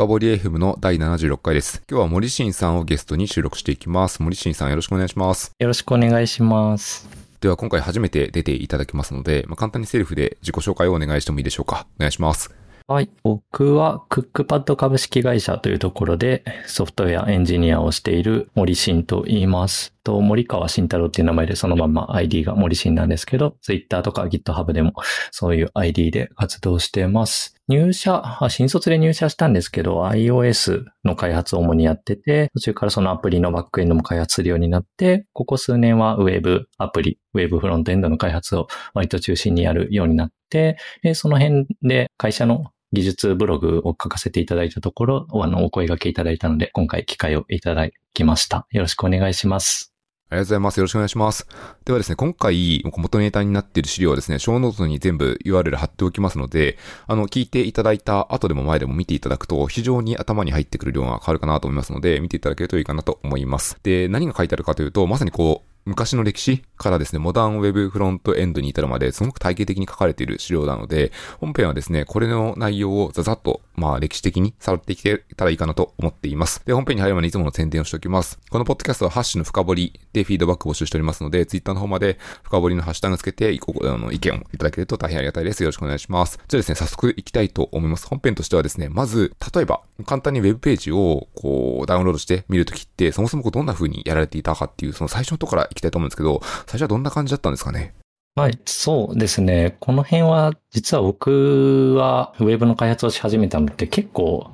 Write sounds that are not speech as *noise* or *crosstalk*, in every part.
深掘り FM の第76回です。今日は森進さんをゲストに収録していきます。森進さんよろしくお願いします。よろしくお願いします。では今回初めて出ていただきますので、まあ、簡単にセルフで自己紹介をお願いしてもいいでしょうか。お願いします。はい。僕はクックパッド株式会社というところでソフトウェアエンジニアをしている森慎と言います。と、森川慎太郎っていう名前でそのまま ID が森慎なんですけど、Twitter とか GitHub でもそういう ID で活動してます。入社、新卒で入社したんですけど、iOS の開発を主にやってて、途中からそのアプリのバックエンドも開発するようになって、ここ数年は Web アプリ、Web フロントエンドの開発を割と中心にやるようになって、でその辺で会社の技術ブログを書かせていただいたところ、あの、お声掛けいただいたので、今回機会をいただきました。よろしくお願いします。ありがとうございます。よろしくお願いします。ではですね、今回、元ネタになっている資料はですね、ショーノートに全部 URL 貼っておきますので、あの、聞いていただいた後でも前でも見ていただくと、非常に頭に入ってくる量が変わるかなと思いますので、見ていただけるといいかなと思います。で、何が書いてあるかというと、まさにこう、昔の歴史からですね、モダンウェブフロントエンドに至るまで、すごく体系的に書かれている資料なので、本編はですね、これの内容をざざっと、まあ、歴史的に触ってきてたらいいかなと思っています。で、本編に入る前にいつもの宣伝をしておきます。このポッドキャストはハッシュの深掘りでフィードバック募集しておりますので、ツイッターの方まで深掘りのハッシュタグつけて、ごあの意見をいただけると大変ありがたいです。よろしくお願いします。じゃあですね、早速行きたいと思います。本編としてはですね、まず、例えば、簡単にウェブページを、こう、ダウンロードして見るときって、そもそもどんな風にやられていたかっていう、その最初のとこから行きたいと思うんですけど、最初はどんな感じだったんですかね？はい、そうですね。この辺は、実は僕はウェブの開発をし始めたのって結構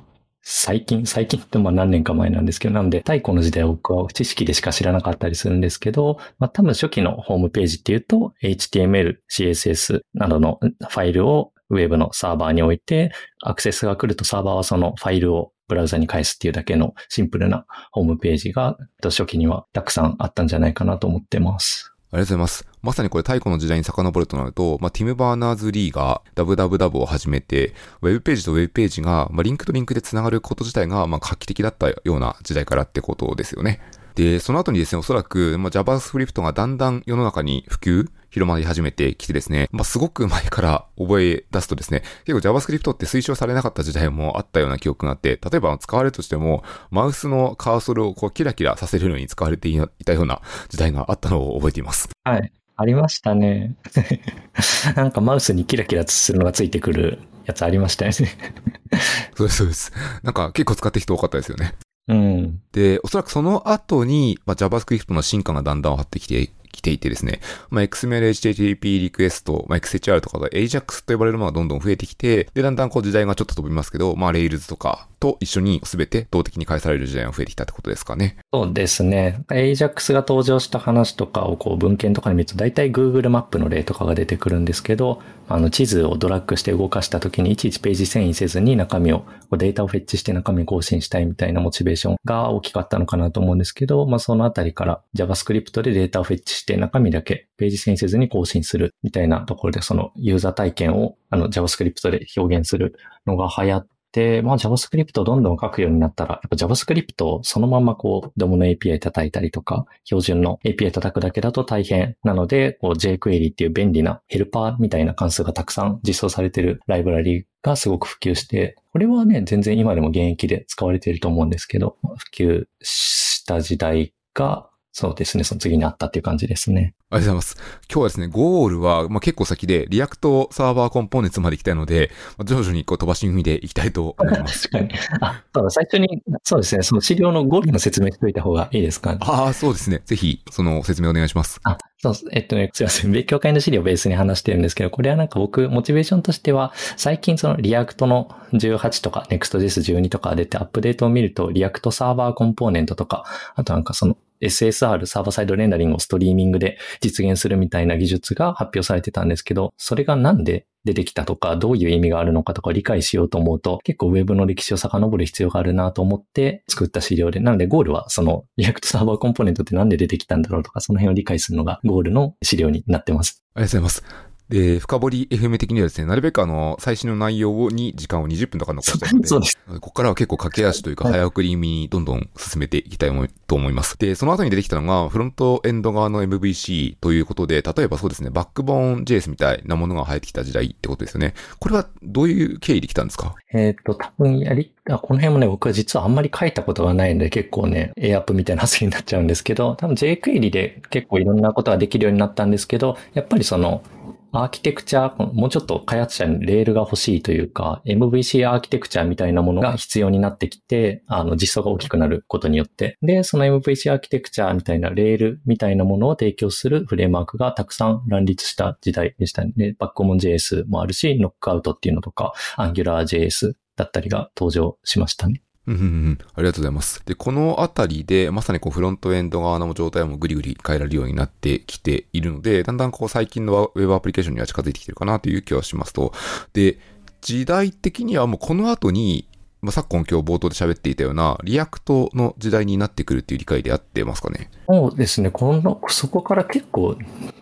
最近、最近ってまあ何年か前なんですけど、なんで、太古の時代は僕は知識でしか知らなかったりするんですけど、まあ多分初期のホームページっていうと、HTML、CSS などのファイルをウェブのサーバーに置いて、アクセスが来るとサーバーはそのファイルをブラウザに返すっていうだけのシンプルなホームページが初期にはたくさんあったんじゃないかなと思ってます。ありがとうございます。まさにこれ太古の時代に遡るとなると、まあ、ティム・バーナーズ・リーが WWW を始めて、ウェブページとウェブページが、まあ、リンクとリンクで繋がること自体が、まあ、画期的だったような時代からってことですよね。で、その後にですね、おそらく、まあ、JavaScript がだんだん世の中に普及広まり始めてきてですね、まあ、すごく前から覚え出すとですね、結構 JavaScript って推奨されなかった時代もあったような記憶があって、例えば使われるとしても、マウスのカーソルをこうキラキラさせるように使われていたような時代があったのを覚えています。はい。ありましたね。*laughs* なんかマウスにキラキラするのがついてくるやつありましたよね。そうです、そうです。なんか結構使ってる人多かったですよね。うん。で、おそらくその後に、まあ、JavaScript の進化がだんだん張ってきて、きていてですね、まあ、XML、HTTP リクエスト、まあ、XHR とかが AJAX と呼ばれるものがどんどん増えてきて、で、だんだんこう時代がちょっと飛びますけど、まあ、Rails とかと一緒に全て動的に返される時代が増えてきたってことですかね。そうですね。AJAX が登場した話とかをこう文献とかに見ると大体 Google マップの例とかが出てくるんですけど、あの地図をドラッグして動かした時にいちいちページ遷移せずに中身を、データをフェッチして中身更新したいみたいなモチベーションが大きかったのかなと思うんですけど、まあそのあたりから JavaScript でデータをフェッチして中身だけページ遷移せずに更新するみたいなところでそのユーザー体験をあの JavaScript で表現するのが流行って、まあ JavaScript をどんどん書くようになったら、やっぱ JavaScript をそのままこう、ドムの API 叩いたりとか、標準の API 叩くだけだと大変なので、こう jQuery っていう便利なヘルパーみたいな関数がたくさん実装されてるライブラリがすごく普及して、これはね、全然今でも現役で使われていると思うんですけど、普及した時代が、そうですね、その次にあったっていう感じですね。ありがとうございます。今日はですね、ゴールは、まあ、結構先で、 React Server Components まで行きたいので、まあ、徐々にこう飛ばし組みで行きたいと思います。確かに。あ、そうだ、最初に、そうですね、その資料のゴールの説明しておいた方がいいですか、ね、ああ、そうですね。ぜひ、その説明お願いします。あ、そうえっとね、すいません。勉強会の資料をベースに話してるんですけど、これはなんか僕、モチベーションとしては、最近その React の18とか Next.js12 とか出てアップデートを見ると、 React Server Component とか、あとなんかその SSR server side rendering をストリーミングで実現するみたいな技術が発表されてたんですけど、それがなんで出てきたとか、どういう意味があるのかとか理解しようと思うと、結構ウェブの歴史を遡る必要があるなと思って作った資料で、なのでゴールはその React Server Component ってなんで出てきたんだろうとか、その辺を理解するのがゴールの資料になってます。ありがとうございます。で、深掘り FM 的にはですね、なるべくあの、最新の内容に時間を20分とか残したいので、そうです。ここからは結構駆け足というか、早送り気味にどんどん進めていきたいと思います。で、その後に出てきたのが、フロントエンド側の MVC ということで、例えばそうですね、バックボーン JS みたいなものが入ってきた時代ってことですよね。これはどういう経緯できたんですか？えっ、と、多分やり、あこの辺もね、僕は実はあんまり書いたことがないので、結構ね、A アップみたいな発言になっちゃうんですけど、多分 jQuery で結構いろんなことができるようになったんですけど、やっぱりその、アーキテクチャ、もうちょっと開発者にレールが欲しいというか、MVC アーキテクチャみたいなものが必要になってきて、あの、実装が大きくなることによって。で、その MVC アーキテクチャみたいなレールみたいなものを提供するフレームワークがたくさん乱立した時代でしたね。バックコモン JS もあるし、ノックアウトっていうのとか、AngularJS だったりが登場しましたね。うんうんうん。ありがとうございます。で、このあたりで、まさにこうフロントエンド側の状態もぐりぐり変えられるようになってきているので、だんだんこう最近のウェブアプリケーションには近づいてきてるかなという気はしますと。で、時代的にはもうこの後に、まあ、昨今今日冒頭で喋っていたような React の時代になってくるっていう理解であってますかね？そうですね。この、そこから結構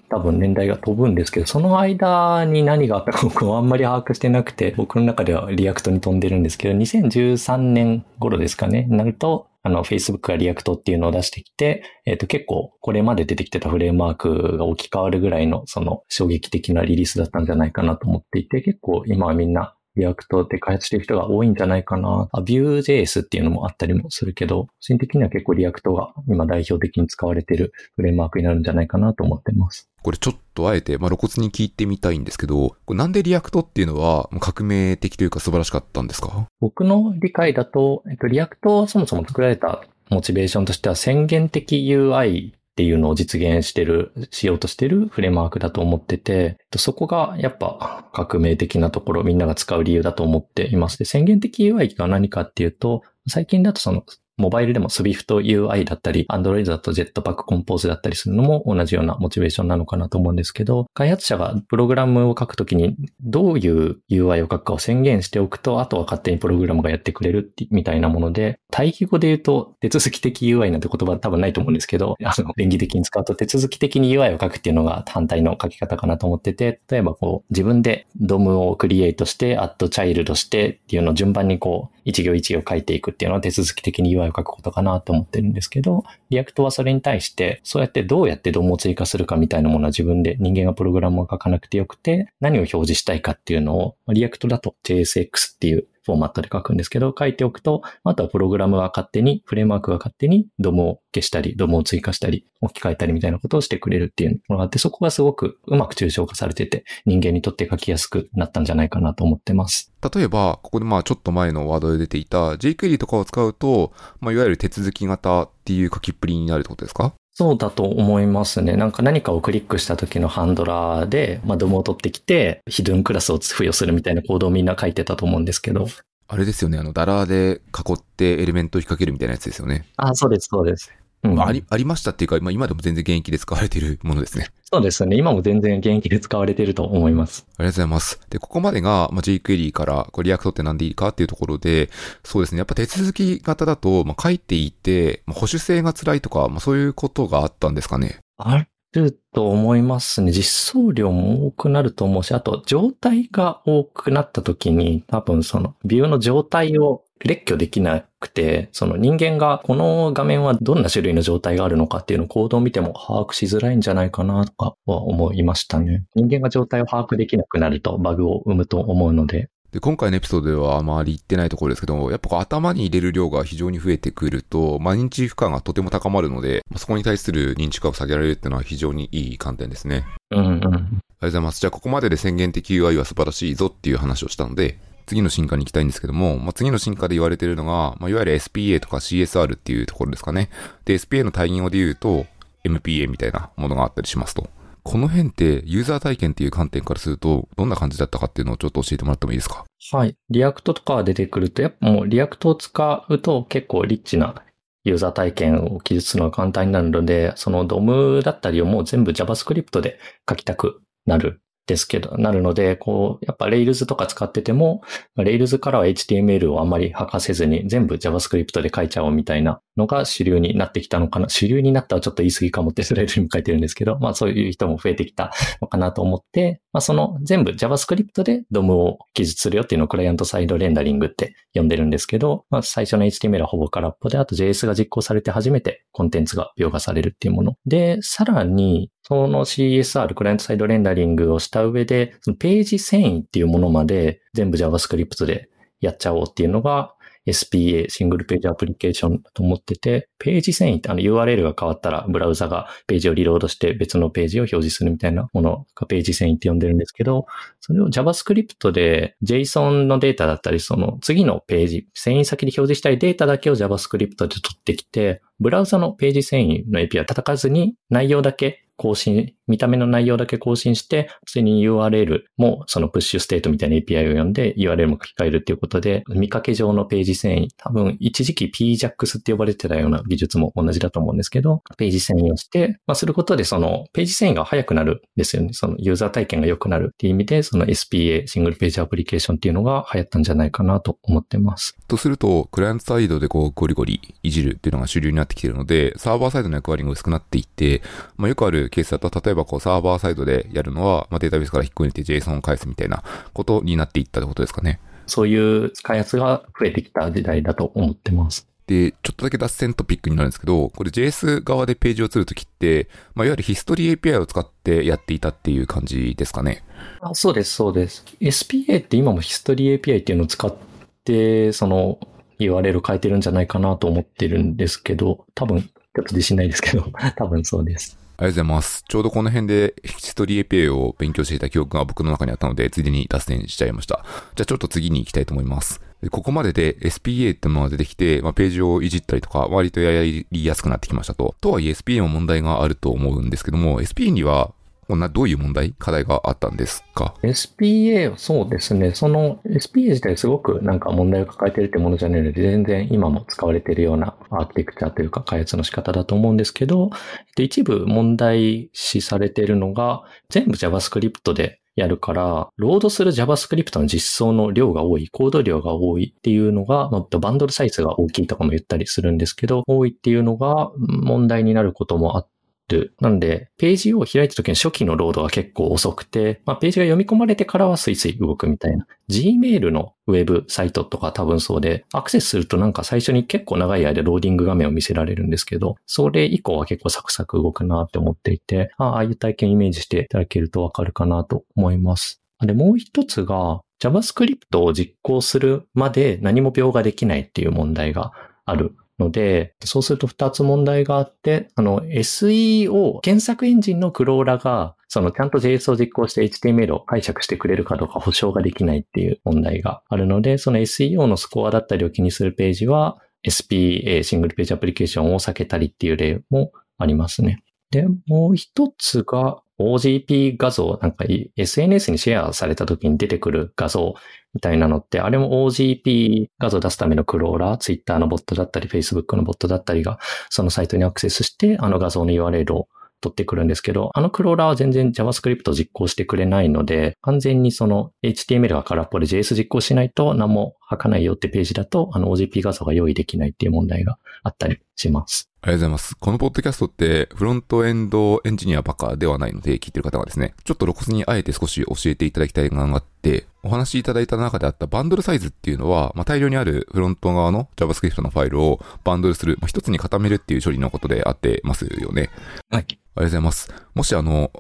多分年代が飛ぶんですけど、その間に何があったか僕はあんまり把握してなくて、僕の中では React に飛んでるんですけど、2013年頃ですかね、なると、あの、Facebook が React っていうのを出してきて、えっ、と、結構、これまで出てきてたフレームワークが置き換わるぐらいの、その、衝撃的なリリースだったんじゃないかなと思っていて、結構今はみんな React で開発してる人が多いんじゃないかな。あ、Vue.js っていうのもあったりもするけど、個人的には結構 React が今代表的に使われてるフレームワークになるんじゃないかなと思ってます。これちょっとあえて、まあ、露骨に聞いてみたいんですけど、これなんで React っていうのは革命的というか素晴らしかったんですか？僕の理解だと、えっと、 React はそもそも作られたモチベーションとしては宣言的 UI っていうのを実現してる、しようとしてるフレームワークだと思ってて、そこがやっぱ革命的なところ、みんなが使う理由だと思っています。で、宣言的 UI が何かっていうと、最近だとその、モバイルでも Swift UI だったり、Android だと Jetpack Compose だったりするのも同じようなモチベーションなのかなと思うんですけど、開発者がプログラムを書くときにどういう UI を書くかを宣言しておくと、あとは勝手にプログラムがやってくれるってみたいなもので、対義語で言うと手続き的 UI なんて言葉は多分ないと思うんですけど、あの、連義的に使うと手続き的に UI を書くっていうのが反対の書き方かなと思ってて、例えばこう、自分で DOM をクリエイトして、アットチャイルドしてっていうのを順番にこう、一行一行書いていくっていうのは手続き的に UI を書くことかなと思ってるんですけど、React はそれに対して、そうやってどうやって DOM を追加するかみたいなものは自分で人間がプログラムを書かなくてよくて、何を表示したいかっていうのを、 React だと JSX っていうフォーマットで書くんですけど、書いておくと、あとはプログラムが勝手に、フレームワークが勝手に DOM を消したり、DOM を追加したり、置き換えたりみたいなことをしてくれるっていうのがあって、そこがすごくうまく抽象化されてて、人間にとって書きやすくなったんじゃないかなと思ってます。例えば、ここでまあちょっと前のワードで出ていた jQuery とかを使うと、まあいわゆる手続き型っていう書きっぷりになるってことですか？そうだと思いますね。なんか何かをクリックした時のハンドラーで、まあ、 DOM を取ってきて、ヒドゥンクラスを付与するみたいなコードをみんな書いてたと思うんですけど。あれですよね、あの、ダラーで囲ってエレメントを引っ掛けるみたいなやつですよね。あ、そうです、そうです。うん、あり、ありましたっていうか、まあ、今でも全然現役で使われているものですね。そうですね。今も全然現役で使われていると思います。ありがとうございます。で、ここまでが、まあ、jQuery から、これ React って何でいいかっていうところで、そうですね。やっぱ手続き型だと、まあ、書いていて、まあ、保守性が辛いとか、まあ、そういうことがあったんですかね？あると思いますね。実装量も多くなると思うし、あと状態が多くなった時に、多分そのビューの状態を列挙できなくて、その人間がこの画面はどんな種類の状態があるのかっていうのをコードを見ても把握しづらいんじゃないかなとかは思いましたね。人間が状態を把握できなくなるとバグを生むと思うので。で、今回のエピソードではあまり言ってないところですけど、やっぱ頭に入れる量が非常に増えてくると、まあ、認知負荷がとても高まるので、まあ、そこに対する認知負荷を下げられるっていうのは非常にいい観点ですね。うんうん。ありがとうございます。じゃあここまでで宣言的 UI は素晴らしいぞっていう話をしたので、次の進化に行きたいんですけども、まあ、次の進化で言われているのが、まあ、いわゆる SPA とか CSR っていうところですかね。で、SPA の対義語で言うと、MPA みたいなものがあったりしますと。この辺ってユーザー体験っていう観点からすると、どんな感じだったかっていうのをちょっと教えてもらってもいいですか？はい。 React とか出てくると、やっぱもう React を使うと結構リッチなユーザー体験を記述するのが簡単になるので、その DOM だったりをもう全部 JavaScript で書きたくなるですけど、なるので、こう、やっぱ Rails とか使ってても、Rails からは HTML をあまり吐かせずに全部 JavaScript で書いちゃおうみたいなのが主流になってきたのかな。主流になったはちょっと言い過ぎかもってスライドにも書いてるんですけど、まあそういう人も増えてきたのかなと思って、まあその全部 JavaScript で DOM を記述するよっていうのをクライアントサイドレンダリングって呼んでるんですけど、まあ最初の HTML はほぼ空っぽで、あと JS が実行されて初めてコンテンツが描画されるっていうもの。で、さらに、その CSR、クライアントサイドレンダリングをした上で、そのページ遷移っていうものまで全部 JavaScript でやっちゃおうっていうのが、SPA、シングルページアプリケーションだと思ってて、ページ遷移ってあの URL が変わったらブラウザがページをリロードして別のページを表示するみたいなものがページ遷移って呼んでるんですけど、それを JavaScript で JSON のデータだったり、その次のページ、遷移先で表示したいデータだけを JavaScript で取ってきて、ブラウザのページ遷移の API は叩かずに内容だけ更新、見た目の内容だけ更新して、普通に URL もそのプッシュステートみたいな API を呼んで URL も書き換えるっていうことで、見かけ上のページ遷移、多分一時期 PJAX って呼ばれてたような技術も同じだと思うんですけど、ページ遷移をして、まあ、することでそのページ遷移が早くなるんですよね。そのユーザー体験が良くなるっていう意味で、その SPA、シングルページアプリケーションっていうのが流行ったんじゃないかなと思ってます。とすると、クライアントサイドでこうゴリゴリいじるっていうのが主流になってきているので、サーバーサイドの役割が薄くなっていって、まあ、よくあるケースだと、例えばこうサーバーサイドでやるのは、まあ、データベースから引っ込めて JSON を返すみたいなことになっていったってことですかね。そういう開発が増えてきた時代だと思ってます。で、ちょっとだけ脱線トピックになるんですけど、これ JS 側でページを釣るときって、まあ、いわゆるヒストリー API を使ってやっていたっていう感じですかね。あそうです、そうです。SPA って今もヒストリー API っていうのを使って、その URL 変えてるんじゃないかなと思ってるんですけど、多分、ちょっと自信ないですけど、*laughs* 多分そうです。ありがとうございます。ちょうどこの辺でヒストリー APA を勉強していた記憶が僕の中にあったので、ついでに脱線しちゃいました。じゃあちょっと次に行きたいと思います。ここまでで SPA ってものが出てきて、まあ、ページをいじったりとか、割とやりやすくなってきましたと。とはいえ SPA も問題があると思うんですけども、SPA にはこんなどういう問題、課題があったんですか ?SPA、そうですね。その SPA 自体すごくなんか問題を抱えてるってものじゃないので、全然今も使われてるようなアーキテクチャというか開発の仕方だと思うんですけど、一部問題視されているのが、全部 JavaScript でやるから、ロードする JavaScript の実装の量が多い、コード量が多いっていうのが、バンドルサイズが大きいとかも言ったりするんですけど、多いっていうのが問題になることもあってる。なんで、ページを開いた時の初期のロードが結構遅くて、まあ、ページが読み込まれてからはスイスイ動くみたいな。Gmail のウェブサイトとか多分そうで、アクセスするとなんか最初に結構長い間ローディング画面を見せられるんですけど、それ以降は結構サクサク動くなって思っていて、ああいう体験イメージしていただけるとわかるかなと思います。で、もう一つが、JavaScript を実行するまで何も描画できないっていう問題があるので、そうすると2つ問題があって、あの SEO、検索エンジンのクローラが、そのちゃんと JS を実行して HTML を解釈してくれるかどうか保証ができないっていう問題があるので、その SEO のスコアだったりを気にするページは、SPA、シングルページアプリケーションを避けたりっていう例もありますね。で、もう一つが、OGP 画像、なんか SNS にシェアされた時に出てくる画像みたいなのって、あれも OGP 画像出すためのクローラー、Twitter のボットだったり、Facebook のボットだったりが、そのサイトにアクセスして、あの画像の URL を取ってくるんですけど、あのクローラーは全然 JavaScript を実行してくれないので、完全にその HTML が空っぽで JS 実行しないと何も書かないよってページだと、あの OGP 画像が用意できないっていう問題があったりします。ありがとうございます。このポッドキャストって、フロントエンドエンジニアばっかではないので、聞いてる方がですね、ちょっと露骨にあえて少し教えていただきたいがあって、お話しいただいた中であったバンドルサイズっていうのは、まあ、大量にあるフロント側の JavaScript のファイルをバンドルする、まあ、一つに固めるっていう処理のことであってますよね。はい。ありがとうございます。もしあの、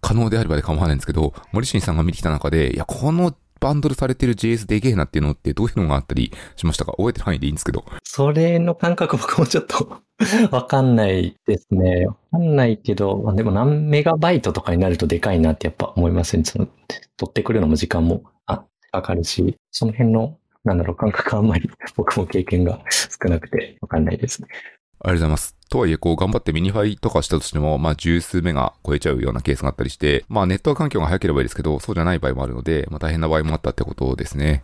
可能であればで構わないんですけど、森進さんが見てきた中で、いや、このバンドルされてる JS でけえなっていうのってどういうのがあったりしましたか？覚えてる範囲でいいんですけど。それの感覚僕もちょっとわかんないですね。わかんないけど、まあ、でも何メガバイトとかになるとでかいなってやっぱ思いますね。その、取ってくるのも時間も、あ、かかるし、その辺の、なんだろう、感覚あんまり僕も経験が少なくてわかんないですね。ありがとうございます。とはいえ、こう、頑張って minify とかしたとしても、まあ、十数メガ超えちゃうようなケースがあったりして、まあ、ネットワーク環境が早ければいいですけど、そうじゃない場合もあるので、まあ、大変な場合もあったってことですね。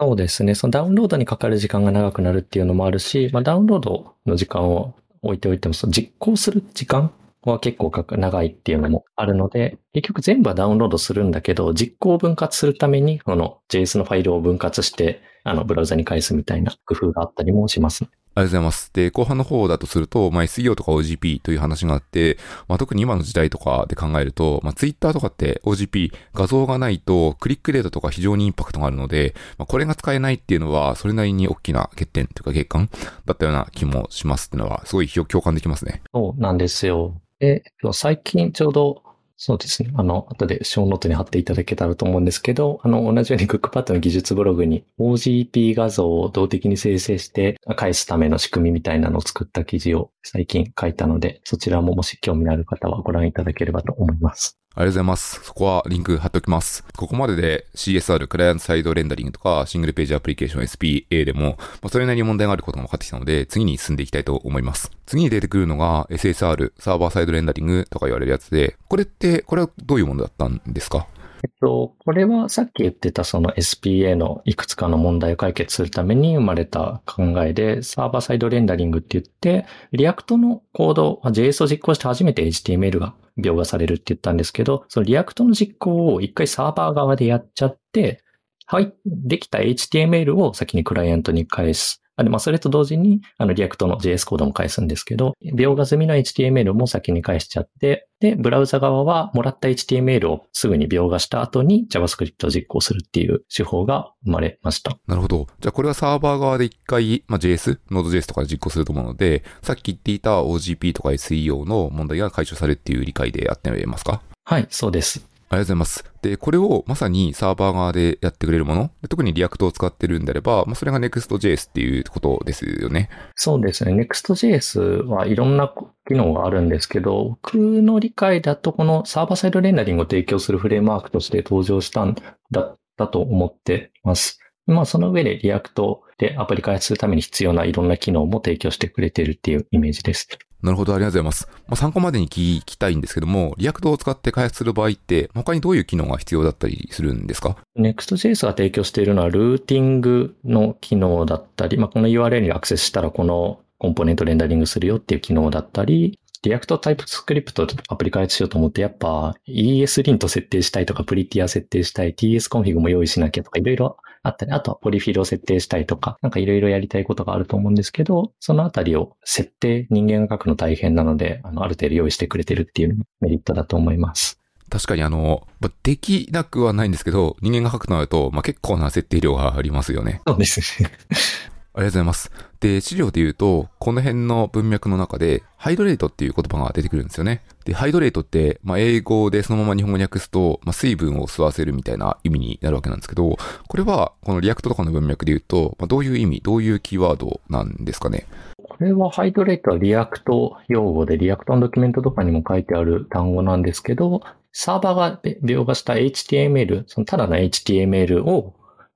そうですね。そのダウンロードにかかる時間が長くなるっていうのもあるし、まあ、ダウンロードの時間を置いておいても、その実行する時間は結構長いっていうのもあるので、結局全部はダウンロードするんだけど、実行分割するために、この JS のファイルを分割して、あの、ブラウザに返すみたいな工夫があったりもします、ね。ありがとうございます。で、後半の方だとすると、まあ、SEO とか OGP という話があって、まあ、特に今の時代とかで考えると、まあ、Twitter とかって OGP、画像がないと、クリックレートとか非常にインパクトがあるので、まあ、これが使えないっていうのは、それなりに大きな欠点というか欠陥だったような気もしますっていうのは、すごい共感できますね。そうなんですよ。で、最近ちょうど、そうですね。あの、後でショーノートに貼っていただけたらと思うんですけど、あの、同じようにクックパッドの技術ブログに OGP 画像を動的に生成して返すための仕組みみたいなのを作った記事を最近書いたので、そちらももし興味のある方はご覧いただければと思います。ありがとうございます。そこはリンク貼っておきます。ここまでで CSR、クライアントサイドレンダリングとか、シングルページアプリケーション SPA でも、まあ、それなりに問題があることが分かってきたので、次に進んでいきたいと思います。次に出てくるのが SSR、サーバーサイドレンダリングとか言われるやつで、これって、これはどういうものだったんですか？えっと、これはさっき言ってたその SPA のいくつかの問題を解決するために生まれた考えで、サーバーサイドレンダリングって言って、 React のコード、JS を実行して初めて HTML が描画されるって言ったんですけど、その React の実行を一回サーバー側でやっちゃって、はい、できた HTML を先にクライアントに返す。あで、まあ、それと同時に、あの、 React の JS コードも返すんですけど、描画済みの HTML も先に返しちゃって、で、ブラウザ側はもらった HTML をすぐに描画した後に JavaScript を実行するっていう手法が生まれました。なるほど。じゃあこれはサーバー側で一回、まあ、JS、Node.js とかで実行すると思うので、さっき言っていた OGP とか SEO の問題が解消されるっていう理解で合ってますか？はい、そうです。ありがとうございます。で、これをまさにサーバー側でやってくれるもの、特に React を使ってるんであれば、まあ、それが Next.js っていうことですよね。そうですね。Next.js はいろんな機能があるんですけど、僕の理解だとこの server side rendering を提供するフレームワークとして登場したんだったと思ってます。まあその上で React でアプリ開発するために必要ないろんな機能も提供してくれてるっていうイメージです。なるほど、ありがとうございます。まあ、参考までに聞きたいんですけども、 React を使って開発する場合って、他にどういう機能が必要だったりするんですか？Next.js が提供しているのはルーティングの機能だったり、まあ、この URL にアクセスしたらこのコンポーネントレンダリングするよっていう機能だったり、 React TypeScript アプリ開発しようと思って、やっぱ ESLint 設定したいとか、 Prettier 設定したい、TS コンフィグも用意しなきゃとか、いろいろあったり、あとはポリフィルを設定したいとか、なんかいろいろやりたいことがあると思うんですけど、そのあたりを設定、人間が書くの大変なので、あの、ある程度用意してくれてるっていうメリットだと思います。確かにあの、まあできなくはないんですけど、人間が書くとなると、まあ、結構な設定量がありますよね。そうですね。ありがとうございます。で、資料で言うと、この辺の文脈の中で、ハイドレートっていう言葉が出てくるんですよね。で、ハイドレートって、まあ、英語でそのまま日本語に訳すと、まあ、水分を吸わせるみたいな意味になるわけなんですけど、これは、この React とかの文脈で言うと、まあ、どういう意味、どういうキーワードなんですかね？これは hydrate は React 用語で、 React のドキュメントとかにも書いてある単語なんですけど、サーバーが描画した HTML、そのただの HTML を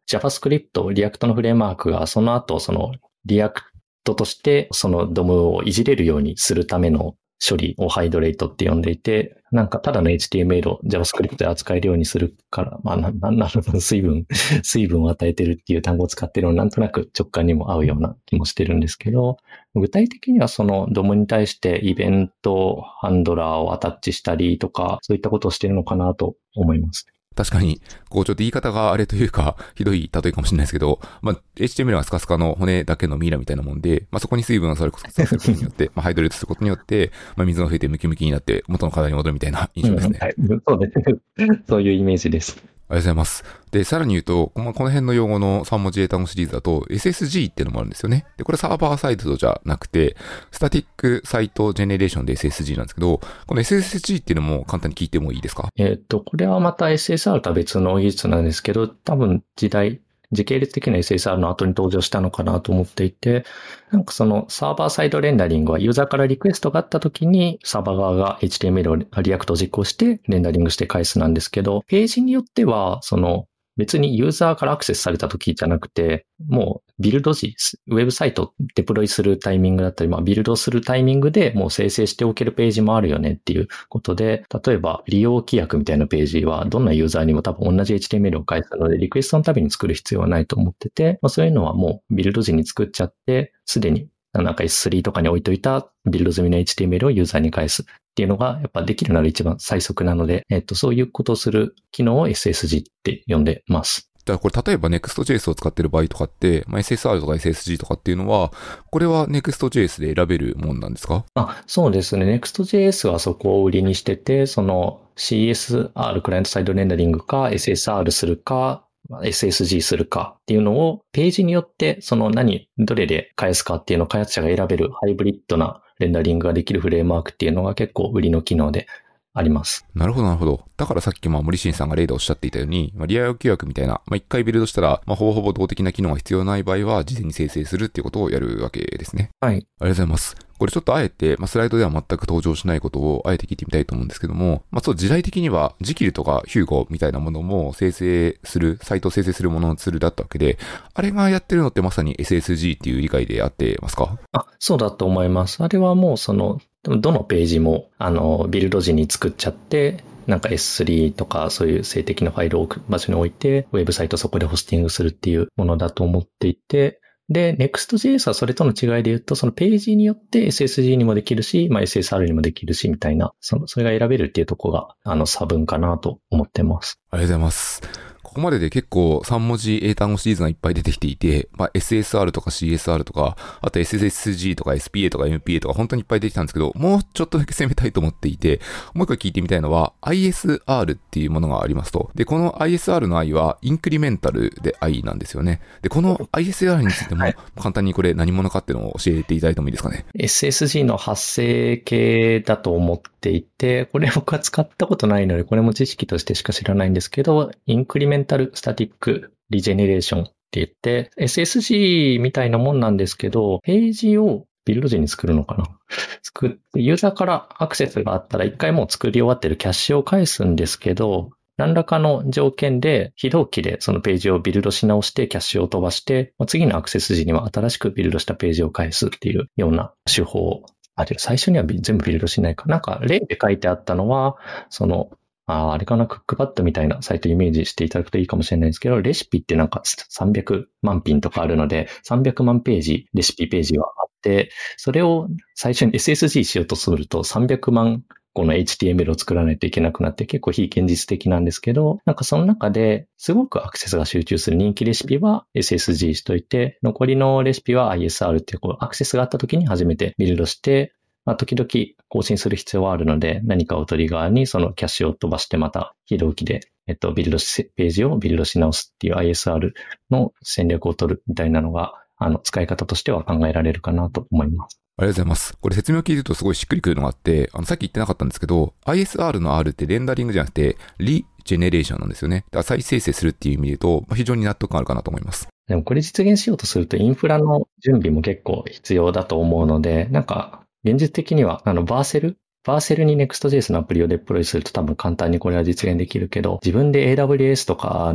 JavaScript、リアクトのフレームワークがその後、その React としてその DOM をいじれるようにするための処理を hydrate って呼んでいて、なんかただの HTML を JavaScript で扱えるようにするから、まあな、な、なるほど、水分、*laughs* 水分を与えてるっていう単語を使ってるのなんとなく直感にも合うような気もしてるんですけど、具体的にはそのドムに対してイベントハンドラーをアタッチしたりとか、そういったことをしてるのかなと思います。確かに、こうちょっと言い方があれというか、*laughs* ひどい例えかもしれないですけど、まあ、HTML はスカスカの骨だけのミイラみたいなもんで、まあ、そこに水分をそれこそすることによって、まあ、ハイドレートすることによって、まあ、水が増えてムキムキになって元の体に戻るみたいな印象ですね。はい、そうですね。そういうイメージです。ありがとうございます。で、さらに言うと、この辺の用語の3文字英単語シリーズだと、SSG っていうのもあるんですよね。で、これサーバーサイドじゃなくて、Static Site Generation で SSG なんですけど、この SSG っていうのも簡単に聞いてもいいですか？えっ、と、これはまた SSR とは別の技術なんですけど、多分時代、時系列的な SSR の後に登場したのかなと思っていて、なんかその server side rendering はユーザーからリクエストがあった時にサーバー側が HTML を React 実行してレンダリングして返すなんですけど、ページによってはその別にユーザーからアクセスされた時じゃなくて、もうビルド時、ウェブサイトデプロイするタイミングだったり、まあビルドするタイミングでもう生成しておけるページもあるよねっていうことで、例えば利用規約みたいなページはどんなユーザーにも多分同じ HTML を返すので、リクエストのたびに作る必要はないと思ってて、まあ、そういうのはもうビルド時に作っちゃって、すでになんか S3 とかに置いといたビルド済みの HTML をユーザーに返すっていうのがやっぱできるなら一番最速なので、えっと、そういうことをする機能を SSG って呼んでます。じゃあこれ例えば Next.js を使ってる場合とかって、まあ、SSR とか SSG とかっていうのは、これは Next.js で選べるもんなんですか？あ、そうですね。Next.js はそこを売りにしてて、その CSR クライアントサイドレンダリングか SSR するか、SSG するかっていうのをページによってその何、どれで返すかっていうのを開発者が選べるハイブリッドなレンダリングができるフレームワークっていうのが結構売りの機能であります。なるほど、なるほど。だからさっき、まあ、森進さんが例でおっしゃっていたように、まあ、リアル契約みたいな、まあ、一回ビルドしたら、まあ、ほぼほぼ動的な機能が必要ない場合は、事前に生成するっていうことをやるわけですね。はい。ありがとうございます。これちょっとあえて、まあ、スライドでは全く登場しないことをあえて聞いてみたいと思うんですけども、まあ、そう、時代的には、ジキルとかヒューゴみたいなものも生成する、サイトを生成するもののツールだったわけで、あれがやってるのってまさに SSG っていう理解であってますか？あ、そうだと思います。あれはもうその、どのページも、あの、ビルド時に作っちゃって、なんか S3 とかそういう静的なファイルを置く場所に置いて、ウェブサイトそこでホスティングするっていうものだと思っていて、で、Next.js はそれとの違いで言うと、そのページによって SSG にもできるし、まあ、SSR にもできるし、みたいな、その、それが選べるっていうとこが、あの、差分かなと思ってます。ありがとうございます。ここまでで結構3文字英単語シリーズがいっぱい出てきていて、まあ、SSR とか CSR とか、あと SSG とか SPA とか MPA とか本当にいっぱい出てきたんですけど、もうちょっとだけ攻めたいと思っていて、もう一回聞いてみたいのは ISR っていうものがありますと。で、この ISR の I はインクリメンタルで I なんですよね。で、この ISR についても簡単にこれ何者かっていうのを教えていただいてもいいですかね？SSG の発生系だと思っていて、これ僕は使ったことないので、これも知識としてしか知らないんですけど、インクリメンタルメンタルスタティックリジェネレーションって言って、SSG みたいなもんなんですけど、ページをビルド時に作るのかな？*laughs* 作って、ユーザーからアクセスがあったら一回もう作り終わってるキャッシュを返すんですけど、何らかの条件で非同期でそのページをビルドし直してキャッシュを飛ばして、次のアクセス時には新しくビルドしたページを返すっていうような手法。あ、で最初には全部ビルドしないか。なんか例で書いてあったのは、その、ああれかな、クックパッドみたいなサイトイメージしていただくといいかもしれないですけど、レシピってなんか300万品とかあるので、300万ページ、レシピページはあって、それを最初に SSG しようとすると300万個の HTML を作らないといけなくなって結構非現実的なんですけど、なんかその中ですごくアクセスが集中する人気レシピは SSG しといて、残りのレシピは ISR っていうこうアクセスがあった時に初めてビルドして、まあ、時々更新する必要はあるので、何かをトリガーにそのキャッシュを飛ばしてまた非同期で、えっと、ビルドし、ページをビルドし直すっていう ISR の戦略を取るみたいなのが、あの、使い方としては考えられるかなと思います。ありがとうございます。これ説明を聞いてるとすごいしっくりくるのがあって、あの、さっき言ってなかったんですけど、ISR の R ってレンダリングじゃなくて、リジェネレーションなんですよね。だから再生成するっていう意味で言うと、まあ、非常に納得感あるかなと思います。でもこれ実現しようとするとインフラの準備も結構必要だと思うので、なんか現実的にはあのバーセルバーセルに Next.js のアプリをデプロイすると多分簡単にこれは実現できるけど、自分で AWS とか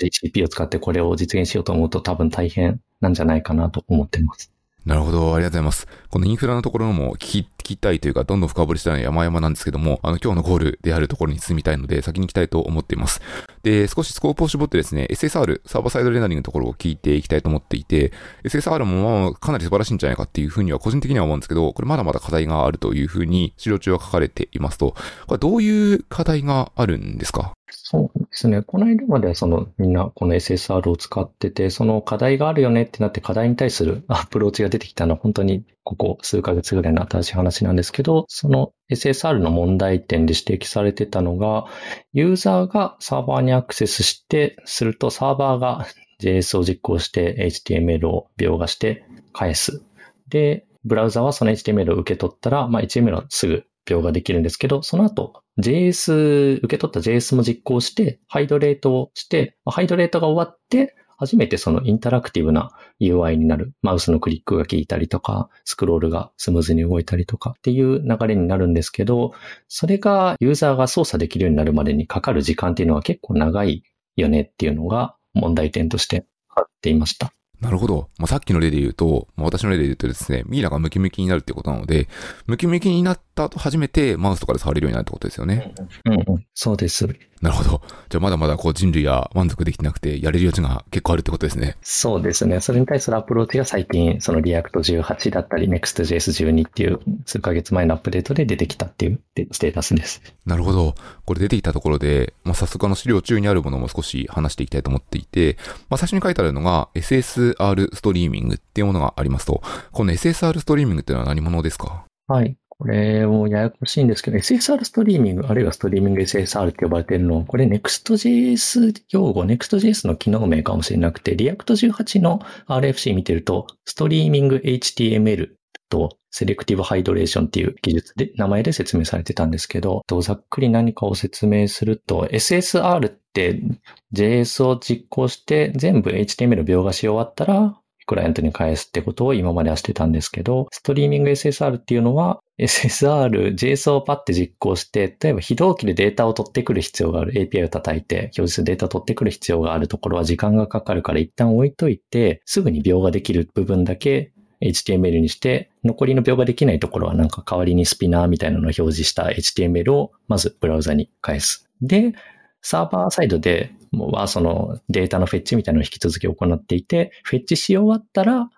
GCP を使ってこれを実現しようと思うと多分大変なんじゃないかなと思ってます。なるほど、ありがとうございます。このインフラのところも聞き、きたいというか、どんどん深掘りしたいのは山々なんですけども、あの、今日のゴールであるところに進みたいので、先に行きたいと思っています。で、少しスコープを絞ってですね、SSR、サーバーサイドレンダリングのところを聞いていきたいと思っていて、SSR もまあかなり素晴らしいんじゃないかっていうふうには個人的には思うんですけど、これまだまだ課題があるというふうに資料中は書かれていますと、これどういう課題があるんですか？そうですね。この間まではそのみんなこの SSR を使ってて、その課題があるよねってなって課題に対するアプローチが出てきたのは本当にここ数ヶ月ぐらいの新しい話なんですけど、その SSR の問題点で指摘されてたのが、ユーザーがサーバーにアクセスして、するとサーバーが JS を実行して HTML を描画して返す。で、ブラウザはその HTML を受け取ったら、まあ HTML はすぐ描画できるんですけど、その後 JS、受け取った JS も実行して、ハイドレートをして、ハイドレートが終わって、初めてそのインタラクティブな UI になる。マウスのクリックが効いたりとか、スクロールがスムーズに動いたりとかっていう流れになるんですけど、それがユーザーが操作できるようになるまでにかかる時間っていうのは結構長いよねっていうのが問題点としてあっていました。なるほど。まあ、さっきの例で言うと、まあ、私の例で言うとですね、ミイラがムキムキになるってことなので、ムキムキになった後初めてマウスとかで触れるようになるってことですよね。うんうん、そうです。なるほど。じゃあまだまだこう人類は満足できてなくて、やれる余地が結構あるってことですね。そうですね。それに対するアプローチが最近、その React 18だったり、Next.js12 っていう数ヶ月前のアップデートで出てきたっていうステータスです。なるほど。これ出てきたところで、まあ、早速あの資料中にあるものも少し話していきたいと思っていて、まあ、最初に書いてあるのが SSR ストリーミングっていうものがありますと、この SSR ストリーミングっていうのは何者ですか？はい。これもややこしいんですけど、SSR ストリーミング、あるいはストリーミング SSR って呼ばれてるの、これ Next.js 用語、Next.js の機能名かもしれなくて、React18 の RFC 見てると、ストリーミング HTML とセレクティブハイドレーションっていう技術で、名前で説明されてたんですけど、ざっくり何かを説明すると、SSR って JS を実行して全部 HTML 描画し終わったら、クライアントに返すってことを今まではしてたんですけど、ストリーミング SSR っていうのは、SSR、JSON をパッて実行して、例えば非同期でデータを取ってくる必要がある。API を叩いて、表示するデータを取ってくる必要があるところは時間がかかるから一旦置いといて、すぐに描画できる部分だけ HTML にして、残りの描画できないところはなんか代わりにスピナーみたいなのを表示した HTML をまずブラウザに返す。で、サーバーサイドではそのデータのフェッチみたいなのを引き続き行っていて、フェッチし終わったら、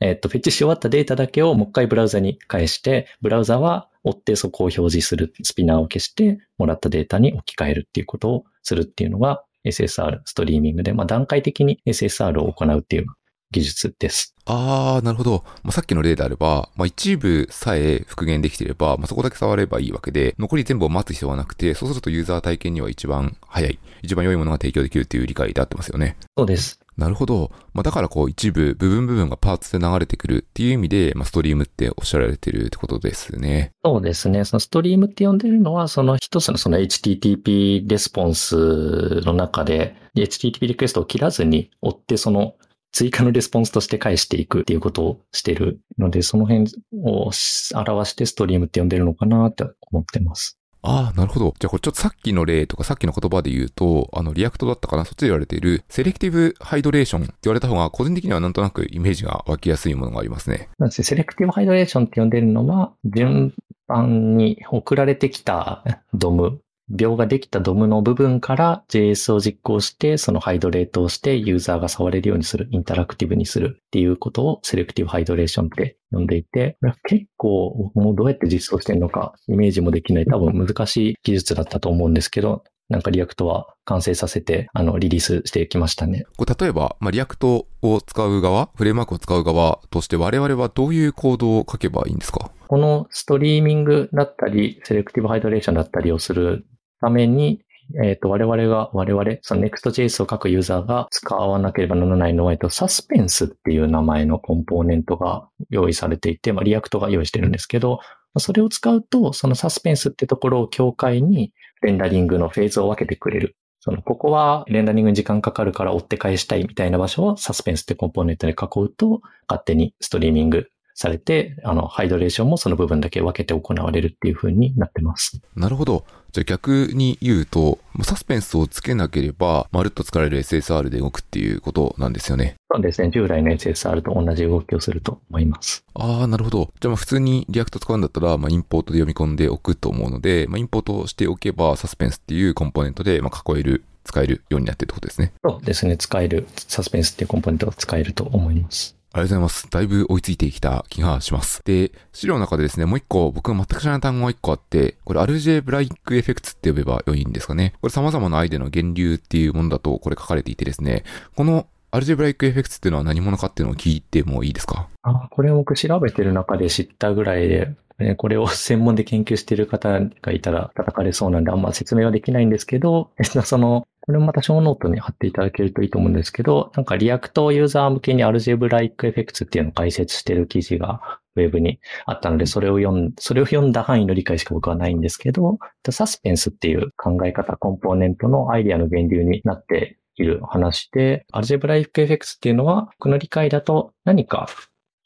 えっと、フェッチし終わったデータだけをもう一回ブラウザに返して、ブラウザは追ってそこを表示するスピナーを消して、もらったデータに置き換えるっていうことをするっていうのが SSR ストリーミングで、まあ段階的に SSR を行うっていう技術です。ああ、なるほど。まあ、さっきの例であれば、まあ、一部さえ復元できていれば、まあ、そこだけ触ればいいわけで、残り全部を待つ必要はなくて、そうするとユーザー体験には一番早い、一番良いものが提供できるという理解であってますよね。そうです。なるほど。まあ、だからこう一部、部分部分がパーツで流れてくるっていう意味で、まあ、ストリームっておっしゃられてるってことですね。そうですね。そのストリームって呼んでるのは、その一つのその HTTP レスポンスの中で、HTTP リクエストを切らずに追ってその追加のレスポンスとして返していくっていうことをしてるので、その辺を表してストリームって呼んでるのかなって思ってます。ああ、なるほど。じゃあこれちょっとさっきの例とかさっきの言葉で言うと、あの、 React だったかなそっちで言われている、 Selective Hydration って言われた方が、個人的にはなんとなくイメージが湧きやすいものがありますね。なんです Selective Hydration って呼んでるのは、順番に送られてきた *laughs* DOM、描画できた DOM の部分から JS を実行して、その hydrate をしてユーザーが触れるようにする、インタラクティブにするっていうことを Selective Hydration って呼んでいて、結構もうどうやって実装してるのかイメージもできない多分難しい技術だったと思うんですけど、なんか React は完成させて、あの、リリースしてきましたね。これ例えば、まあ、 React を使う側、フレームワークを使う側として我々はどういうコードを書けばいいんですか？このストリーミングだったり、 Selective Hydration だったりをするために、えっ、と、我々が、我々、その Next.js を書くユーザーが使わなければならないのは、えっと、サスペンスっていう名前のコンポーネントが用意されていて、まあ、 React が用意してるんですけど、それを使うと、そのサスペンスってところを境界にレンダリングのフェーズを分けてくれる。その、ここはレンダリングに時間かかるから追って返したいみたいな場所をサスペンスってコンポーネントで囲うと、勝手にストリーミングされて、あの、 hydration もその部分だけ分けて行われるっていう風になってます。なるほど。じゃあ逆に言うと、サスペンスをつけなければ、まるっと使われる SSR で動くっていうことなんですよね。そうですね。従来の SSR と同じ動きをすると思います。ああ、なるほど。じゃあまあ普通に React 使うんだったら、まあインポートで読み込んでおくと思うので、まあインポートしておけば、サスペンスっていうコンポーネントで、まあ囲える、使えるようになってるってことですね。そうですね。使える、サスペンスっていうコンポーネントが使えると思います。ありがとうございます。だいぶ追いついてきた気がします。で、資料の中でですね、もう一個、僕が全く知らない単語が一個あって、これ、 Algebraic Effects って呼べば良いんですかね。これ様々なアイデアの源流っていうものだと、これ書かれていてですね、この Algebraic Effects っていうのは何者かっていうのを聞いてもいいですか？あ、これ僕調べてる中で知ったぐらいで、ねこれを専門で研究している方がいたら叩かれそうなんであんま説明はできないんですけど、*laughs* その、これもまたショーノートに貼っていただけるといいと思うんですけど、なんか React ユーザー向けに Algebraic Effects っていうのを解説してる記事がウェブにあったので、それを読ん、それを読んだ範囲の理解しか僕はないんですけど、サスペンスっていう考え方、コンポーネントのアイデアの源流になっている話で、アルジェブライクエフェクツっていうのは、僕の理解だと何か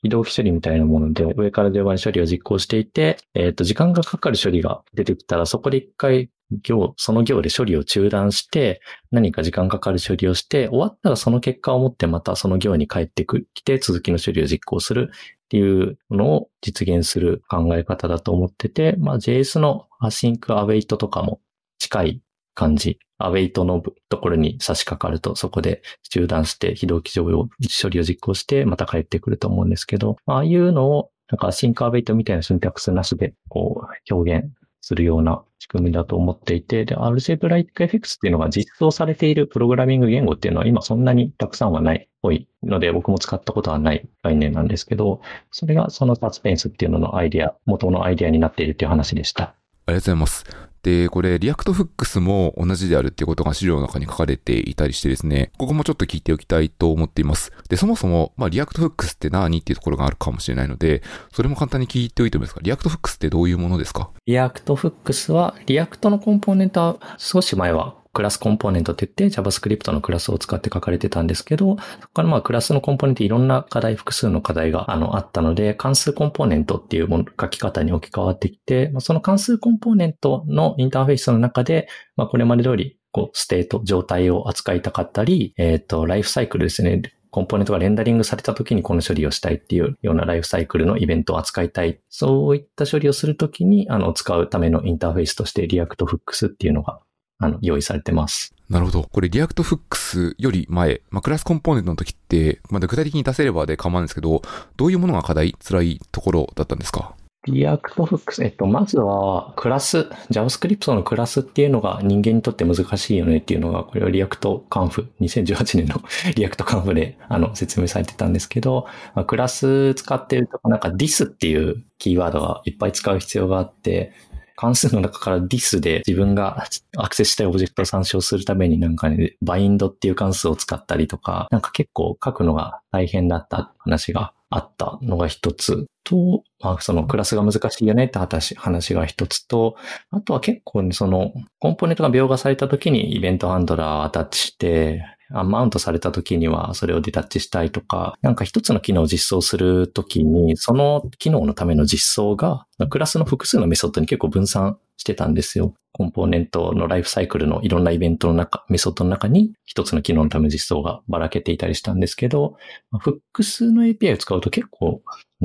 移動処理みたいなもので、上から順番に処理を実行していて、えっ、と、時間がかかる処理が出てきたら、そこで一回行、その行で処理を中断して、何か時間かかる処理をして、終わったらその結果をもってまたその行に帰ってきて、続きの処理を実行するっていうのを実現する考え方だと思ってて、まあ JS の Async Await とかも近い感じ。アウェイトのところに差し掛かると、そこで中断して非同期上を処理を実行して、また帰ってくると思うんですけど、ああいうのを、なんかシンカーベイトみたいなシンタックスなしで、こう、表現するような仕組みだと思っていて、で、アルジェブライック FX っていうのが実装されているプログラミング言語っていうのは今そんなにたくさんはない多いので、僕も使ったことはない概念なんですけど、それがそのサスペンスっていうののアイディア、元のアイディアになっているっていう話でした。ありがとうございます。で、これ、 React Hooks も同じであるっていうことが資料の中に書かれていたりしてですね、ここもちょっと聞いておきたいと思っています。で、そもそも、まあ、 React Hooks って何っていうところがあるかもしれないので、それも簡単に聞いておいてもいいですか？ React Hooks ってどういうものですか？ React Hooks は、 React のコンポーネントは少し前はクラスコンポーネントって言って JavaScript のクラスを使って書かれてたんですけど、そこからまあクラスのコンポーネントいろんな課題、複数の課題があのあったので、関数コンポーネントっていうもの書き方に置き換わってきて、まあ、その関数コンポーネントのインターフェースの中で、まあこれまで通りこう、ステート、状態を扱いたかったり、えっ、ー、と、ライフサイクルですね。コンポーネントがレンダリングされた時にこの処理をしたいっていうようなライフサイクルのイベントを扱いたい。そういった処理をするときに、あの、使うためのインターフェースとして React Hooks っていうのがあの、用意されてます。なるほど。これ、 React Hooks より前、まあ、クラスコンポーネントの時って、まだ具体的に出せればで構わないんですけど、どういうものが課題、辛いところだったんですか？React Hooks、えっと、まずは、クラス、JavaScript のクラスっていうのが人間にとって難しいよねっていうのが、これは React Conf、2018*laughs* 年の React Conf で、あの、説明されてたんですけど、まあ、クラス使ってると、なんか this っていうキーワードがいっぱい使う必要があって、関数の中から this で自分がアクセスしたいオブジェクトを参照するためになんかね、 bind っていう関数を使ったりとか、なんか結構書くのが大変だった話があったのが一つと、まあ、そのクラスが難しいよねって話話が一つと、あとは結構ね、そのコンポーネントが描画された時にイベントハンドラーをアタッチして、マウントされた時にはそれをデタッチしたいとか、なんか一つの機能を実装するときに、その機能のための実装が、クラスの複数のメソッドに結構分散してたんですよ。コンポーネントのライフサイクルのいろんなイベントの中、メソッドの中に一つの機能のための実装がばらけていたりしたんですけど、複数の API を使うと結構、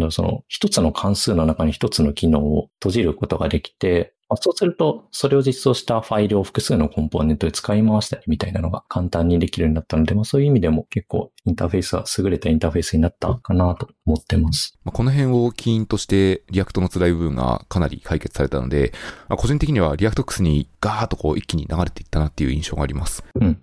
その一つの関数の中に一つの機能を閉じることができて、そうすると、それを実装したファイルを複数のコンポーネントで使い回したりみたいなのが簡単にできるようになったので、まあ、そういう意味でも結構インターフェースは優れたインターフェースになったかなと思ってます。まあ、この辺を起因として React の辛い部分がかなり解決されたので、まあ、個人的にはリアクト X にガーッとこう一気に流れていったなっていう印象があります。うん。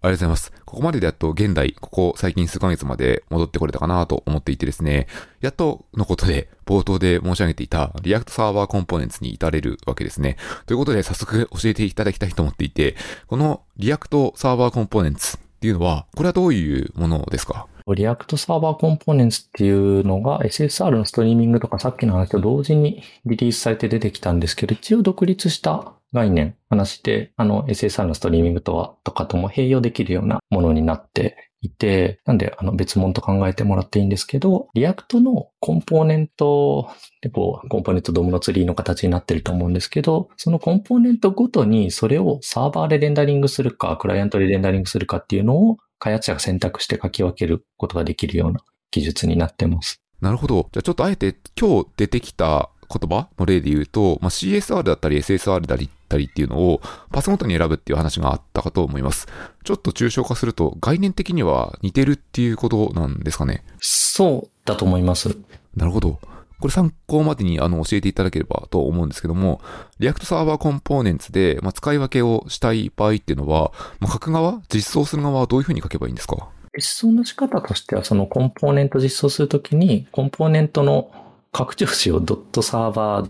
ありがとうございます。ここまででやっと現代、ここ最近数ヶ月まで戻ってこれたかなと思っていてですね、やっとのことで冒頭で申し上げていた React Server Components に至れるわけですね。ということで早速教えていただきたいと思っていて、この React Server Components っていうのは、これはどういうものですか？ React Server Components っていうのが SSR のストリーミングとかさっきの話と同時にリリースされて出てきたんですけど、一応独立した概念、話して、あの SSR のストリーミングとは、とかとも併用できるようなものになっていて、なんで、あの別物と考えてもらっていいんですけど、 React のコンポーネントでこう、コンポーネントドームのツリーの形になってると思うんですけど、そのコンポーネントごとにそれをサーバーでレンダリングするか、クライアントでレンダリングするかっていうのを開発者が選択して書き分けることができるような技術になってます。なるほど。じゃあちょっとあえて今日出てきた言葉の例で言うと、まあ、CSR だったり SSR だったりっていうのをパスごとに選ぶっていう話があったかと思います。ちょっと抽象化すると概念的には似てるっていうことなんですかね。そうだと思います。なるほど。これ参考までにあの教えていただければと思うんですけども、 React Server Components で、まあ、使い分けをしたい場合っていうのは、まあ、書く側、実装する側はどういうふうに書けばいいんですか？実装の仕方としては、そのコンポーネント実装するときに、コンポーネントの拡張子を .server.jsx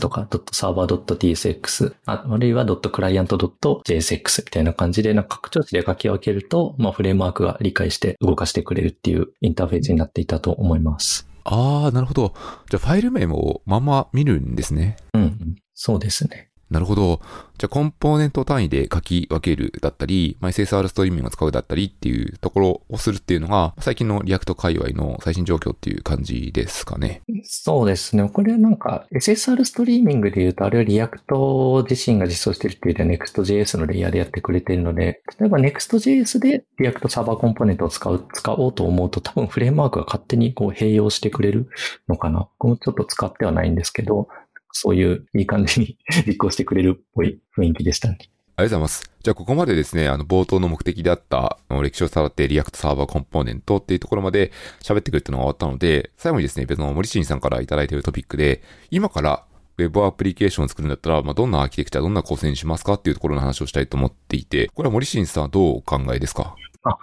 とか .server.tsx あるいは .client.jsx みたいな感じで、なんか拡張子で書き分けると、まあ、フレームワークが理解して動かしてくれるっていうインターフェースになっていたと思います。ああ、なるほど。じゃあファイル名もまんま見るんですね。うん。そうですね。なるほど。じゃあコンポーネント単位で書き分けるだったり、まあ、SSR ストリーミングを使うだったりっていうところをするっていうのが、最近の React 界隈の最新状況っていう感じですかね。そうですね。これなんか SSR ストリーミングで言うと、あれは React 自身が実装してるっていうよりは Next.js のレイヤーでやってくれてるので、例えば Next.js で React Server Component を使う、使おうと思うと多分フレームワークが勝手にこう併用してくれるのかな。これもちょっと使ってはないんですけど、そういういい感じに *laughs* 実行してくれるっぽい雰囲気でしたね。ありがとうございます。じゃあ、ここまでですね、あの、冒頭の目的であった、歴史を伝わって React Server Component っていうところまで喋ってくるっていうのが終わったので、最後にですね、別の morishin さんからいただいているトピックで、今からウェブアプリケーションを作るんだったら、まあ、どんなアーキテクチャ、どんな構成にしますかっていうところの話をしたいと思っていて、これは morishin さんはどうお考えですか？あ、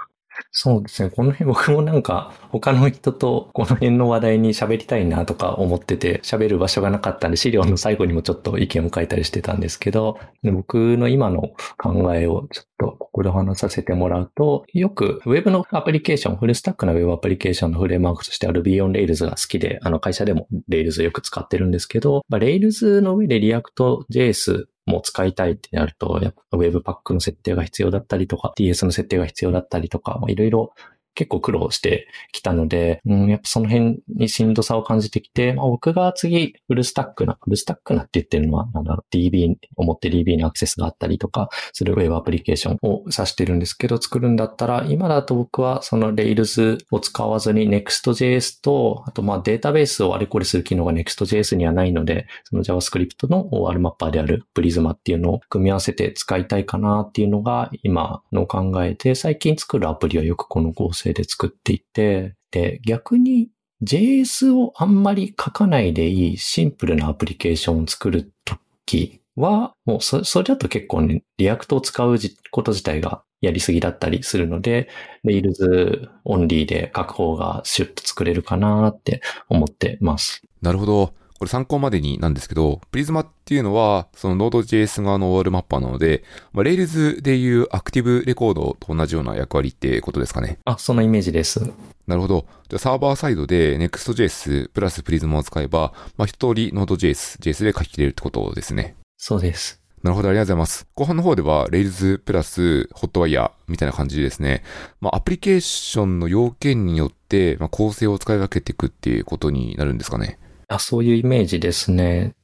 そうですね。この辺僕もなんか他の人とこの辺の話題に喋りたいなとか思ってて喋る場所がなかったんで資料の最後にもちょっと意見を書いたりしてたんですけど、僕の今の考えをちょっとここで話させてもらうと、よく Web のアプリケーション、フルスタックな Web アプリケーションのフレームワークとして Ruby on Rails が好きで、あの会社でも Rails よく使ってるんですけど、まあ、Rails の上で React.js もう使いたいってなると、やっぱ Webpack の設定が必要だったりとか、TS の設定が必要だったりとか、いろいろ結構苦労してきたので、うん、やっぱその辺にしんどさを感じてきて、まあ、僕が次、フルスタックな、フルスタックなって言ってるのは、なんだろう、DB、思って DB にアクセスがあったりとか、する Web アプリケーションを指してるんですけど、作るんだったら、今だと僕はその Rails を使わずに Next.js と、あとまあデータベースをあれこれする機能が Next.js にはないので、その JavaScript の OR マッパーである Prisma っていうのを組み合わせて使いたいかなっていうのが今の考えで、最近作るアプリはよくこの構成で作っていて、で、逆に JS をあんまり書かないでいいシンプルなアプリケーションを作るときは、もうそ、それだと結構ね、 React を使うこと自体がやりすぎだったりするので、Rails オンリーで書く方がシュッと作れるかなって思ってます。なるほど。これ参考までになんですけど、 Prisma っていうのは、その Node.js 側の OR マッパーなので、まあ、Rails でいう Active Record と同じような役割ってことですかね。あ、そのイメージです。なるほど。じゃあサーバーサイドで Next.js プラスプリズマを使えば、まあ、一通り Node.js、JS で書き切れるってことですね。そうです。なるほど、ありがとうございます。後半の方では、Rails プラス Hotwire みたいな感じでですね、まあ、アプリケーションの要件によって、まあ、構成を使い分けていくっていうことになるんですかね。あそういうイメージですね。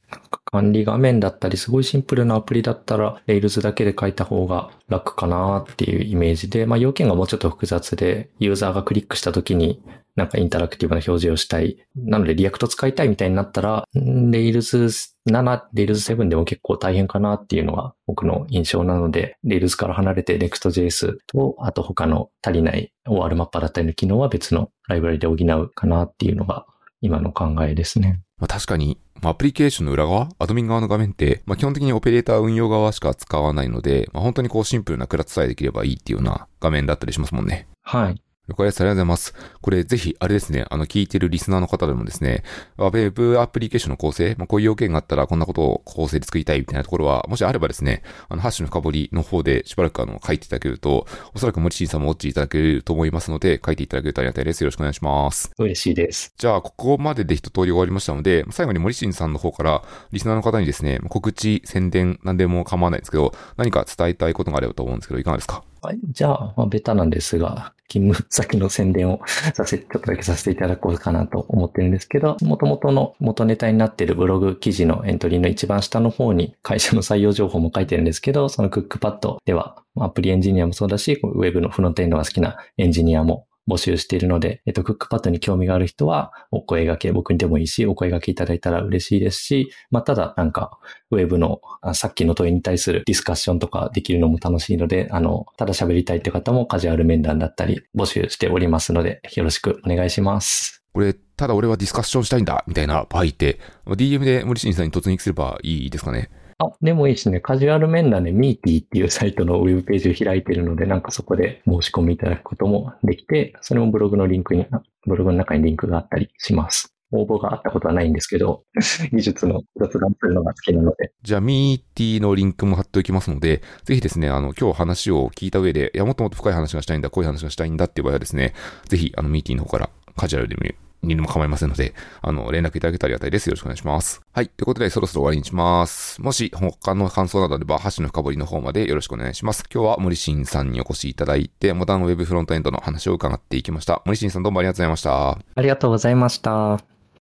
管理画面だったり、すごいシンプルなアプリだったら、Rails だけで書いた方が楽かなっていうイメージで、まあ要件がもうちょっと複雑で、ユーザーがクリックした時になんかインタラクティブな表示をしたい。なので React 使いたいみたいになったら、Rails 7、Rails 7でも結構大変かなっていうのが僕の印象なので、Rails から離れて Next.js と、あと他の足りない OR マッパーだったりの機能は別のライブラリで補うかなっていうのが今の考えですね。まあ確かに、まあ、アプリケーションの裏側、アドミン側の画面って、まあ基本的にオペレーター運用側しか使わないので、まあ本当にこうシンプルな CRUD さえできればいいっていうような画面だったりしますもんね。はい。了解です。ありがとうございます。これぜひ、あれですね、あの、聞いてるリスナーの方でもですね、ウェブアプリケーションの構成、まあ、こういう要件があったらこんなことを構成で作りたいみたいなところは、もしあればですね、あの、ハッシュの深掘りの方でしばらくあの、書いていただけると、おそらく森進さんも落ちていただけると思いますので、書いていただけるとありがたいです。よろしくお願いします。嬉しいです。じゃあ、ここまでで一通り終わりましたので、最後に森進さんの方から、リスナーの方にですね、告知、宣伝、何でも構わないんですけど、何か伝えたいことがあればと思うんですけど、いかがですか？はい。じゃあ、まあ、ベタなんですが、勤務先の宣伝を *laughs* させ、ちょっとだけさせていただこうかなと思ってるんですけど、元々の元ネタになっているブログ記事のエントリーの一番下の方に会社の採用情報も書いてるんですけど、そのクックパッドでは、アプリエンジニアもそうだし、ウェブのフロントエンドが好きなエンジニアも募集しているので、えっと、クックパッドに興味がある人は、お声掛け、僕にでもいいし、お声掛けいただいたら嬉しいですし、まあ、ただ、なんか、ウェブの、さっきの問いに対するディスカッションとかできるのも楽しいので、あの、ただ喋りたいって方もカジュアル面談だったり募集しておりますので、よろしくお願いします。これ、ただ俺はディスカッションしたいんだ、みたいな場合って、DM で森進さんに突撃すればいいですかねあ、でもいいですね。カジュアル面談でミーティーっていうサイトのウェブページを開いているので、なんかそこで申し込みいただくこともできて、それもブログのリンクに、ブログの中にリンクがあったりします。応募があったことはないんですけど、*laughs* 技術の雑談するのが好きなので。じゃあ、ミーティーのリンクも貼っておきますので、ぜひですね、あの、今日話を聞いた上で、いや、もっともっと深い話がしたいんだ、こういう話がしたいんだっていう場合はですね、ぜひ、あの、ミーティーの方からカジュアルでにでも構いませんので、あの、連絡いただけたらありがたいです。よろしくお願いします。はい。ということで、そろそろ終わりにします。もし、他の感想などあれば、箸の深掘りの方までよろしくお願いします。今日は森進さんにお越しいただいて、モダンウェブフロントエンドの話を伺っていきました。森進さんどうもありがとうございました。ありがとうございました。